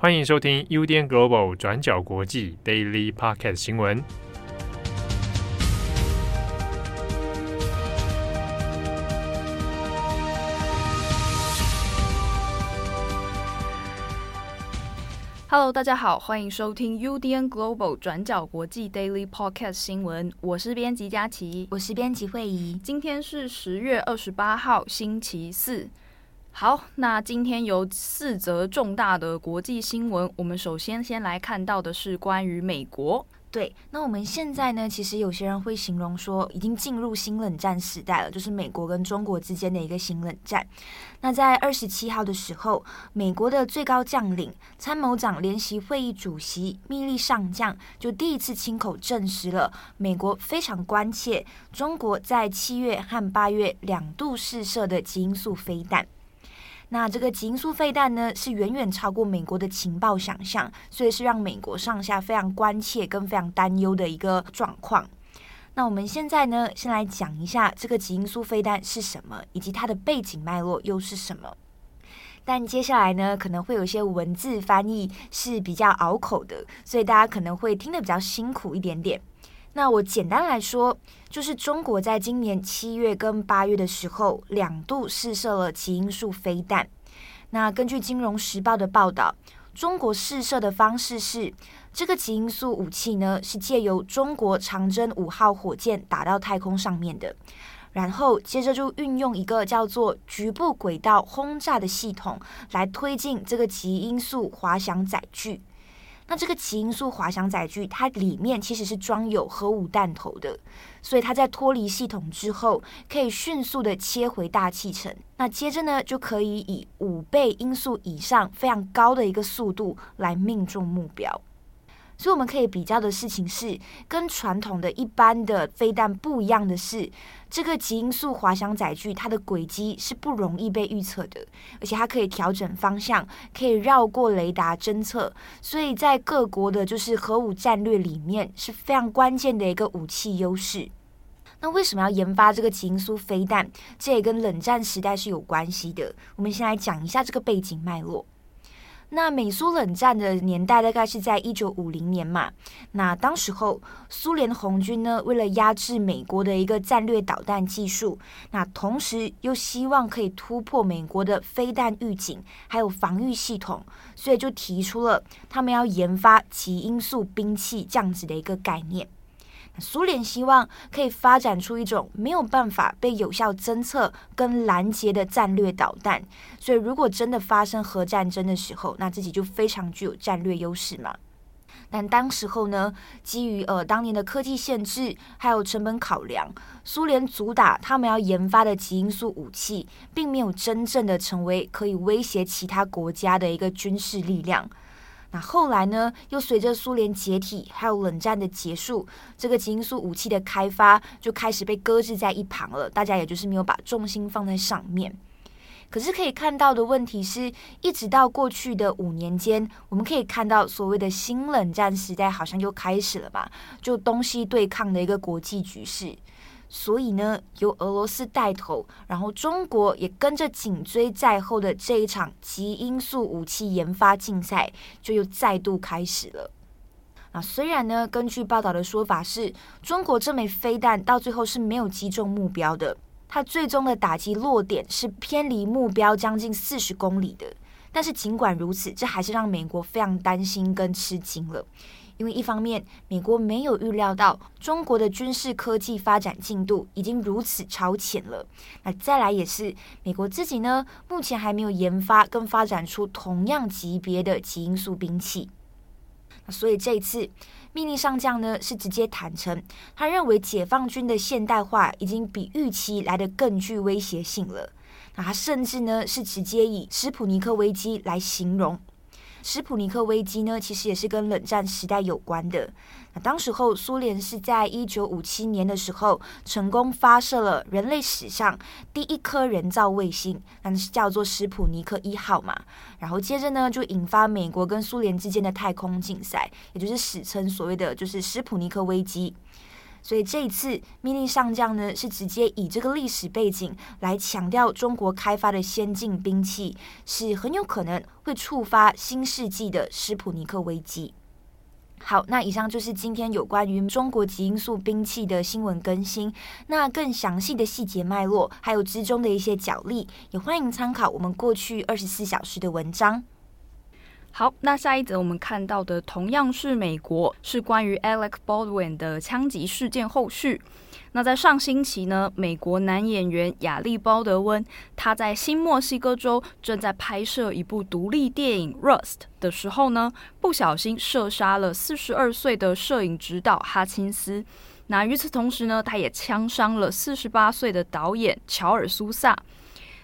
欢迎收听 UDN Global 转角国际 Daily Podcast 新闻。Hello，大家好，欢迎收听 UDN Global 转角国际 Daily Podcast 新闻。我是编辑佳琪，我是编辑惠仪。今天是十月二十八号，星期四。好，那今天有四则重大的国际新闻。我们首先先来看到的是关于美国。对，那我们现在呢，其实有些人会形容说，已经进入新冷战时代了，就是美国跟中国之间的一个新冷战。那在二十七号的时候，美国的最高将领、参谋长联席会议主席密利上将就第一次亲口证实了，美国非常关切中国在七月和八月两度试射的基因素飞弹。那这个极音速飞弹呢，是远远超过美国的情报想象，所以是让美国上下非常关切跟非常担忧的一个状况。那我们现在呢，先来讲一下这个极音速飞弹是什么，以及它的背景脉络又是什么。但接下来呢，可能会有一些文字翻译是比较拗口的，所以大家可能会听得比较辛苦一点点。那我简单来说，就是中国在今年七月跟八月的时候，两度试射了极音速飞弹。那根据《金融时报》的报道，中国试射的方式是，这个极音速武器呢，是借由中国长征五号火箭打到太空上面的，然后接着就运用一个叫做局部轨道轰炸的系统来推进这个极音速滑翔载具。那这个奇音速滑翔载具，它里面其实是装有核武弹头的，所以它在脱离系统之后，可以迅速的切回大气层。那接着呢，就可以以五倍音速以上非常高的一个速度来命中目标。所以我们可以比较的事情是，跟传统的一般的飞弹不一样的是，这个极音速滑翔载具它的轨迹是不容易被预测的，而且它可以调整方向，可以绕过雷达侦测，所以在各国的就是核武战略里面是非常关键的一个武器优势。那为什么要研发这个极音速飞弹？这也跟冷战时代是有关系的。我们先来讲一下这个背景脉络。那美苏冷战的年代大概是在一九五零年嘛。那当时候苏联红军呢，为了压制美国的一个战略导弹技术，那同时又希望可以突破美国的飞弹预警还有防御系统，所以就提出了他们要研发极音速兵器这样子的一个概念。苏联希望可以发展出一种没有办法被有效侦测跟拦截的战略导弹，所以如果真的发生核战争的时候，那自己就非常具有战略优势嘛。但当时候呢，基于呃当年的科技限制还有成本考量，苏联主打他们要研发的极音速武器，并没有真正的成为可以威胁其他国家的一个军事力量。那后来呢，又随着苏联解体，还有冷战的结束，这个极音速武器的开发就开始被搁置在一旁了。大家也就是没有把重心放在上面。可是可以看到的问题是，一直到过去的五年间，我们可以看到所谓的新冷战时代好像又开始了吧？就东西对抗的一个国际局势。所以呢，由俄罗斯带头，然后中国也跟着紧追在后的这一场极音速武器研发竞赛就又再度开始了。那虽然呢，根据报道的说法是，中国这枚飞弹到最后是没有击中目标的，它最终的打击落点是偏离目标将近四十公里的。但是尽管如此，这还是让美国非常担心跟吃惊了。因为一方面，美国没有预料到中国的军事科技发展进度已经如此超前了。那再来也是美国自己呢，目前还没有研发跟发展出同样级别的极音速兵器。所以这一次，命令上将呢是直接坦承，他认为解放军的现代化已经比预期来得更具威胁性了。那他甚至呢是直接以史普尼克危机来形容。史普尼克危机呢，其实也是跟冷战时代有关的。那当时候，苏联是在一九五七年的时候，成功发射了人类史上第一颗人造卫星，那是叫做史普尼克一号嘛。然后接着呢，就引发美国跟苏联之间的太空竞赛，也就是史称所谓的就是史普尼克危机。所以这一次命令上将呢，是直接以这个历史背景来强调中国开发的先进兵器是很有可能会触发新世纪的斯普尼克危机。好，那以上就是今天有关于中国极音速兵器的新闻更新。那更详细的细节脉络，还有之中的一些角力，也欢迎参考我们过去二十四小时的文章。好，那下一则我们看到的同样是美国，是关于 Alec Baldwin 的枪击事件后续。那在上星期呢，美国男演员亚历鲍德温，他在新墨西哥州正在拍摄一部独立电影《Rust》的时候呢，不小心射杀了四十二岁的摄影指导哈钦斯。那与此同时呢，他也枪伤了四十八岁的导演乔尔苏萨。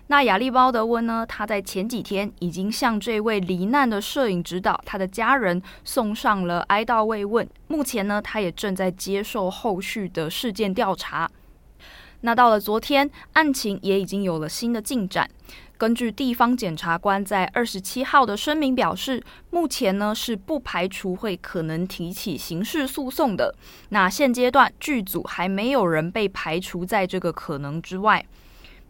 那亚历鲍德温呢？他在前几天已经向这位罹难的摄影指导他的家人送上了哀悼慰问。目前呢，他也正在接受后续的事件调查。那到了昨天，案情也已经有了新的进展。根据地方检察官在二十七号的声明表示，目前呢是不排除会可能提起刑事诉讼的。那现阶段剧组还没有人被排除在这个可能之外。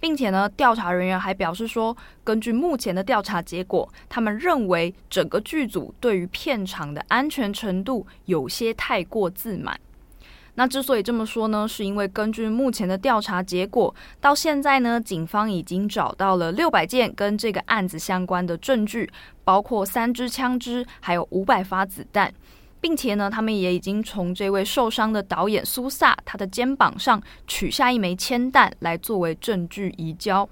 并且呢，调查人员还表示说，根据目前的调查结果，他们认为整个剧组对于片场的安全程度有些太过自满。那之所以这么说呢，是因为根据目前的调查结果，到现在呢，警方已经找到了六百件跟这个案子相关的证据，包括三支枪支，还有五百发子弹。并且呢，他们也已经从这位受伤的导演苏萨他的肩膀上取下一枚铅弹来作为证据移交。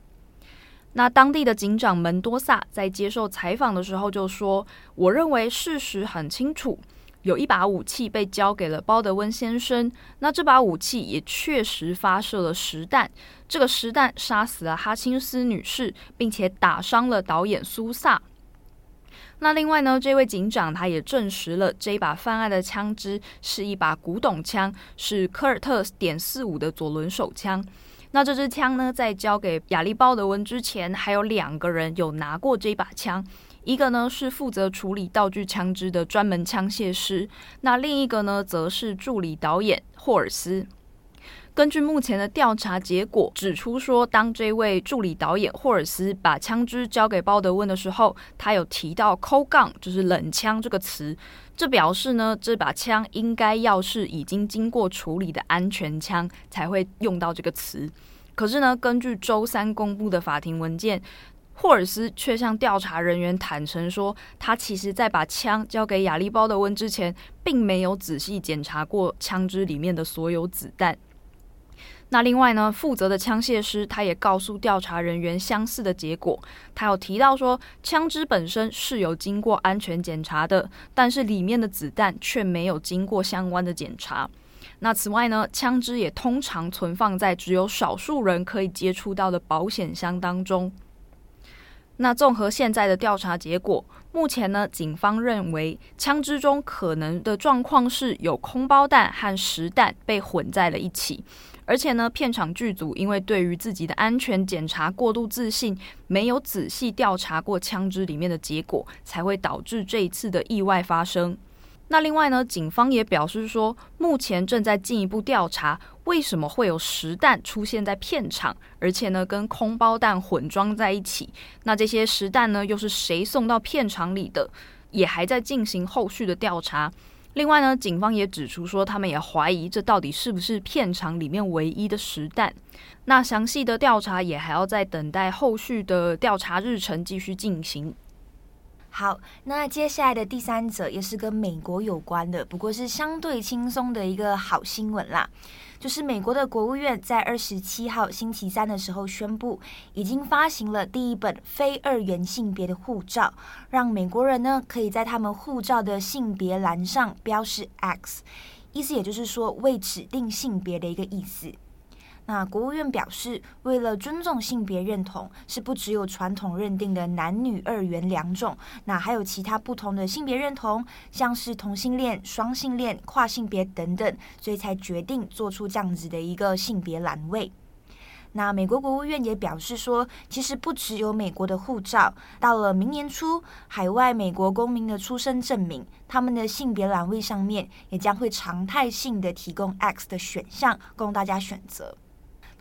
那当地的警长门多萨在接受采访的时候就说：“我认为事实很清楚，有一把武器被交给了鲍德温先生。那这把武器也确实发射了实弹，这个实弹杀死了哈钦斯女士，并且打伤了导演苏萨。”那另外呢，这位警长他也证实了这一把犯案的枪支是一把古董枪，是科尔特点四五的左轮手枪。那这支枪呢，在交给亚历鲍德温之前，还有两个人有拿过这把枪，一个呢是负责处理道具枪支的专门枪械师，那另一个呢则是助理导演霍尔斯。根据目前的调查结果指出说，当这位助理导演霍尔斯把枪支交给鲍德温的时候，他有提到 “cold gun”，就是冷枪这个词，这表示呢，这把枪应该要是已经经过处理的安全枪才会用到这个词。可是呢，根据周三公布的法庭文件，霍尔斯却向调查人员坦诚说，他其实在把枪交给亚历鲍德温之前，并没有仔细检查过枪支里面的所有子弹。那另外呢，负责的枪械师他也告诉调查人员相似的结果。他有提到说，枪支本身是有经过安全检查的，但是里面的子弹却没有经过相关的检查。那此外呢，枪支也通常存放在只有少数人可以接触到的保险箱当中。那综合现在的调查结果，目前呢，警方认为枪支中可能的状况是有空包弹和实弹被混在了一起，而且呢，片场剧组因为对于自己的安全检查过度自信，没有仔细调查过枪支里面的结果，才会导致这一次的意外发生。那另外呢，警方也表示说，目前正在进一步调查为什么会有实弹出现在片场，而且呢跟空包弹混装在一起。那这些实弹呢又是谁送到片场里的，也还在进行后续的调查。另外呢，警方也指出说，他们也怀疑这到底是不是片场里面唯一的实弹。那详细的调查也还要再等待后续的调查日程继续进行。好，那接下来的第三者也是跟美国有关的，不过是相对轻松的一个好新闻啦。就是美国的国务院在二十七号星期三的时候宣布，已经发行了第一本非二元性别的护照，让美国人呢可以在他们护照的性别栏上标示 X，意思也就是说未指定性别的一个意思。那国务院表示，为了尊重性别认同，是不只有传统认定的男女二元两种，那还有其他不同的性别认同，像是同性恋、双性恋、跨性别等等，所以才决定做出这样子的一个性别栏位。那美国国务院也表示说，其实不只有美国的护照，到了明年初，海外美国公民的出生证明，他们的性别栏位上面也将会常态性的提供 X 的选项供大家选择。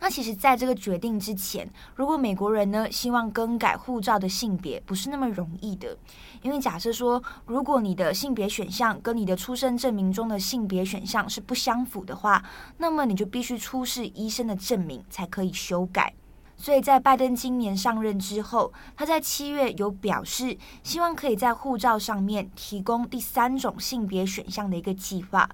那其实，在这个决定之前，如果美国人呢希望更改护照的性别，不是那么容易的。因为假设说，如果你的性别选项跟你的出生证明中的性别选项是不相符的话，那么你就必须出示医生的证明才可以修改。所以在拜登今年上任之后，他在七月有表示，希望可以在护照上面提供第三种性别选项的一个计划。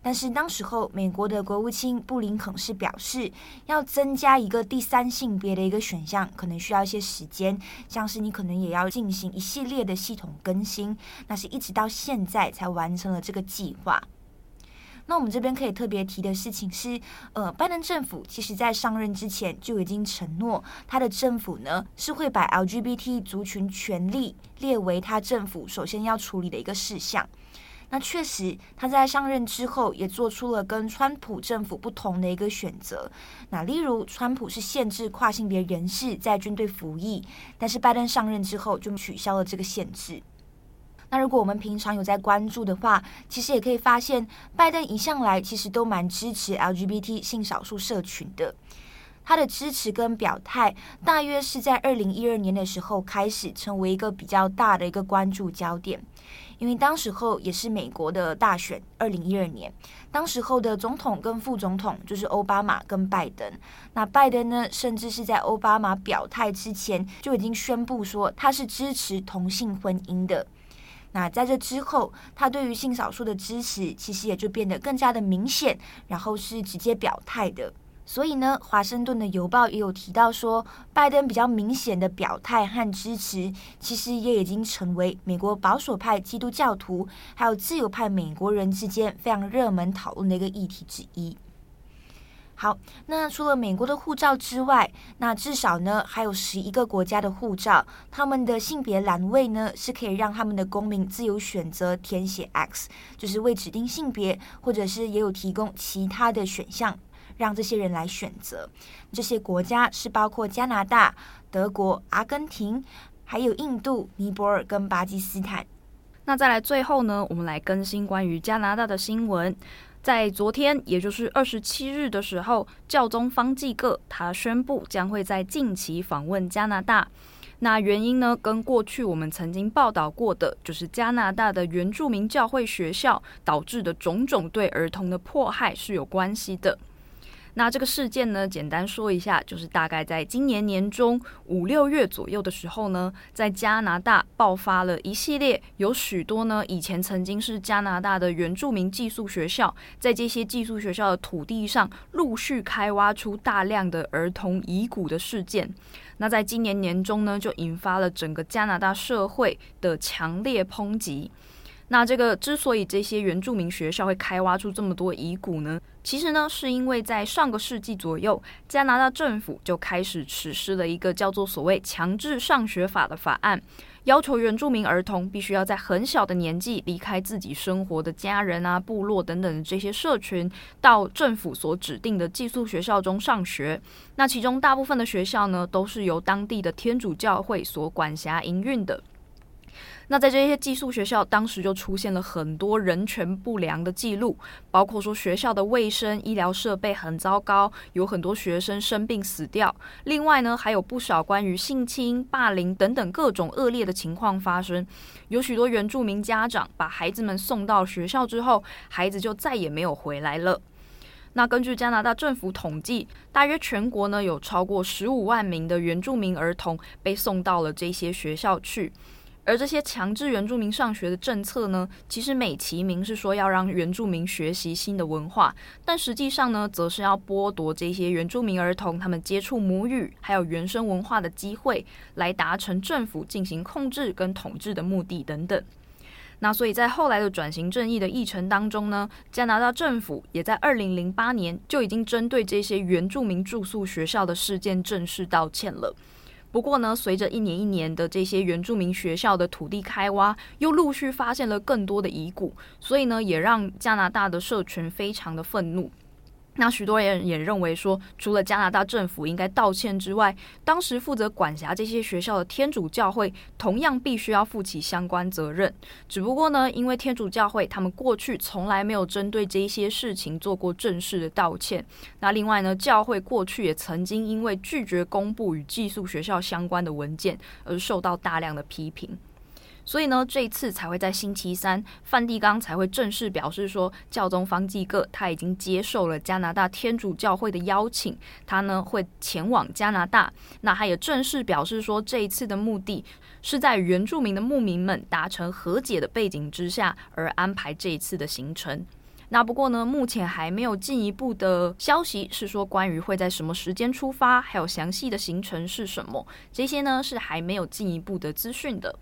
但是当时候，美国的国务卿布林肯是表示，要增加一个第三性别的一个选项，可能需要一些时间，像是你可能也要进行一系列的系统更新，那是一直到现在才完成了这个计划。那我们这边可以特别提的事情是，呃，拜登政府其实在上任之前就已经承诺，他的政府呢是会把 LGBT 族群权利列为他政府首先要处理的一个事项。那确实，他在上任之后也做出了跟川普政府不同的一个选择。那例如，川普是限制跨性别人士在军队服役，但是拜登上任之后就取消了这个限制。那如果我们平常有在关注的话，其实也可以发现，拜登一向来其实都蛮支持 LGBT 性少数社群的。他的支持跟表态，大约是在二零一二年的时候开始成为一个比较大的一个关注焦点。因为当时候也是美国的大选，二零一二年，当时候的总统跟副总统就是奥巴马跟拜登。那拜登呢，甚至是在奥巴马表态之前就已经宣布说他是支持同性婚姻的。那在这之后，他对于性少数的支持其实也就变得更加的明显，然后是直接表态的。所以呢，华盛顿的邮报也有提到说，拜登比较明显的表态和支持，其实也已经成为美国保守派基督教徒还有自由派美国人之间非常热门讨论的一个议题之一。好，那除了美国的护照之外，那至少呢还有十一个国家的护照，他们的性别栏位呢是可以让他们的公民自由选择填写 X，就是未指定性别，或者是也有提供其他的选项。让这些人来选择，这些国家是包括加拿大、德国、阿根廷，还有印度、尼泊尔跟巴基斯坦。那再来最后呢，我们来更新关于加拿大的新闻。在昨天，也就是二十七日的时候，教宗方济各他宣布将会在近期访问加拿大。那原因呢，跟过去我们曾经报道过的，就是加拿大的原住民教会学校导致的种种对儿童的迫害是有关系的。那这个事件呢，简单说一下，就是大概在今年年中五六月左右的时候呢，在加拿大爆发了一系列有许多呢以前曾经是加拿大的原住民寄宿学校，在这些寄宿学校的土地上陆续开挖出大量的儿童遗骨的事件。那在今年年中呢，就引发了整个加拿大社会的强烈抨击。那这个之所以这些原住民学校会开挖出这么多遗骨呢，其实呢是因为在上个世纪左右，加拿大政府就开始实施了一个叫做所谓强制上学法的法案，要求原住民儿童必须要在很小的年纪离开自己生活的家人啊、部落等等这些社群，到政府所指定的寄宿学校中上学。那其中大部分的学校呢，都是由当地的天主教会所管辖营运的。那在这些寄宿学校，当时就出现了很多人权不良的记录，包括说学校的卫生、医疗设备很糟糕，有很多学生生病死掉。另外呢，还有不少关于性侵、霸凌等等各种恶劣的情况发生。有许多原住民家长把孩子们送到学校之后，孩子就再也没有回来了。那根据加拿大政府统计，大约全国呢有超过十五万名的原住民儿童被送到了这些学校去。而这些强制原住民上学的政策呢，其实美其名是说要让原住民学习新的文化，但实际上呢，则是要剥夺这些原住民儿童他们接触母语还有原生文化的机会，来达成政府进行控制跟统治的目的等等。那所以在后来的转型正义的议程当中呢，加拿大政府也在二零零八年就已经针对这些原住民住宿学校的事件正式道歉了。不过呢，随着一年一年的这些原住民学校的土地开挖，又陆续发现了更多的遗骨，所以呢，也让加拿大的社群非常的愤怒。那许多人也认为说，除了加拿大政府应该道歉之外，当时负责管辖这些学校的天主教会同样必须要负起相关责任。只不过呢，因为天主教会他们过去从来没有针对这些事情做过正式的道歉。那另外呢，教会过去也曾经因为拒绝公布与寄宿学校相关的文件而受到大量的批评。所以呢，这一次才会在星期三，梵蒂冈才会正式表示说，教宗方济各他已经接受了加拿大天主教会的邀请，他呢会前往加拿大。那他也正式表示说，这一次的目的是在原住民的牧民们达成和解的背景之下而安排这一次的行程。那不过呢，目前还没有进一步的消息，是说关于会在什么时间出发，还有详细的行程是什么，这些呢是还没有进一步的资讯的。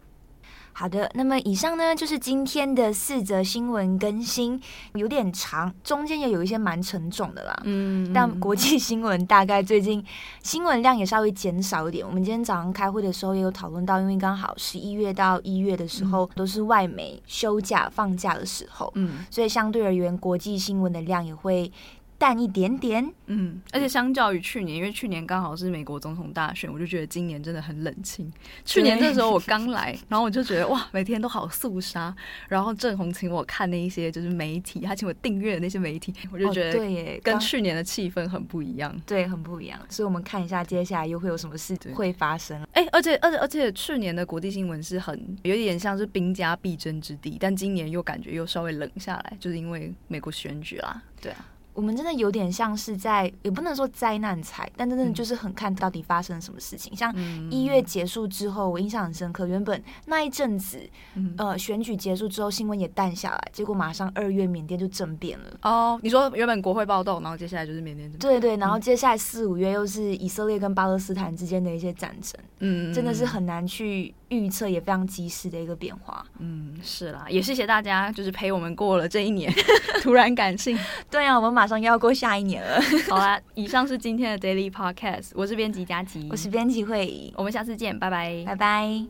好的，那么以上呢就是今天的四则新闻更新，有点长，中间也有一些蛮沉重的啦。嗯，但国际新闻大概最近新闻量也稍微减少一点。我们今天早上开会的时候也有讨论到，因为刚好十一月到一月的时候都是外媒休假放假的时候，嗯，所以相对而言，国际新闻的量也会。淡一点点，嗯，而且相较于去年，因为去年刚好是美国总统大选，我就觉得今年真的很冷清。去年这时候我刚来，然后我就觉得哇，每天都好肃杀。然后郑红请我看那一些就是媒体，他请我订阅的那些媒体，我就觉得对耶，跟去年的气氛很不一样，对，很不一样。所以我们看一下接下来又会有什么事会发生。哎、欸，而且而且而且去年的国际新闻是很有点像是兵家必争之地，但今年又感觉又稍微冷下来，就是因为美国选举啦，对啊。我们真的有点像是在，也不能说灾难财，但真的就是很看到底发生了什么事情。嗯、像一月结束之后，我印象很深刻。原本那一阵子，嗯、呃，选举结束之后，新闻也淡下来，结果马上二月缅甸就政变了。哦，你说原本国会暴动，然后接下来就是缅甸。对对，然后接下来四五月又是以色列跟巴勒斯坦之间的一些战争。嗯，真的是很难去预测，也非常及时的一个变化。嗯，是啦，也谢谢大家，就是陪我们过了这一年。突然感性，对啊，我们马上又要过下一年了。好啦，以上是今天的 Daily Podcast，我是编辑佳琪，我是编辑慧仪，我们下次见，拜拜，拜拜。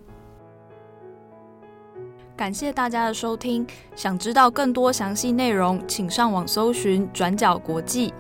感谢大家的收听，想知道更多详细内容，请上网搜寻转角国际。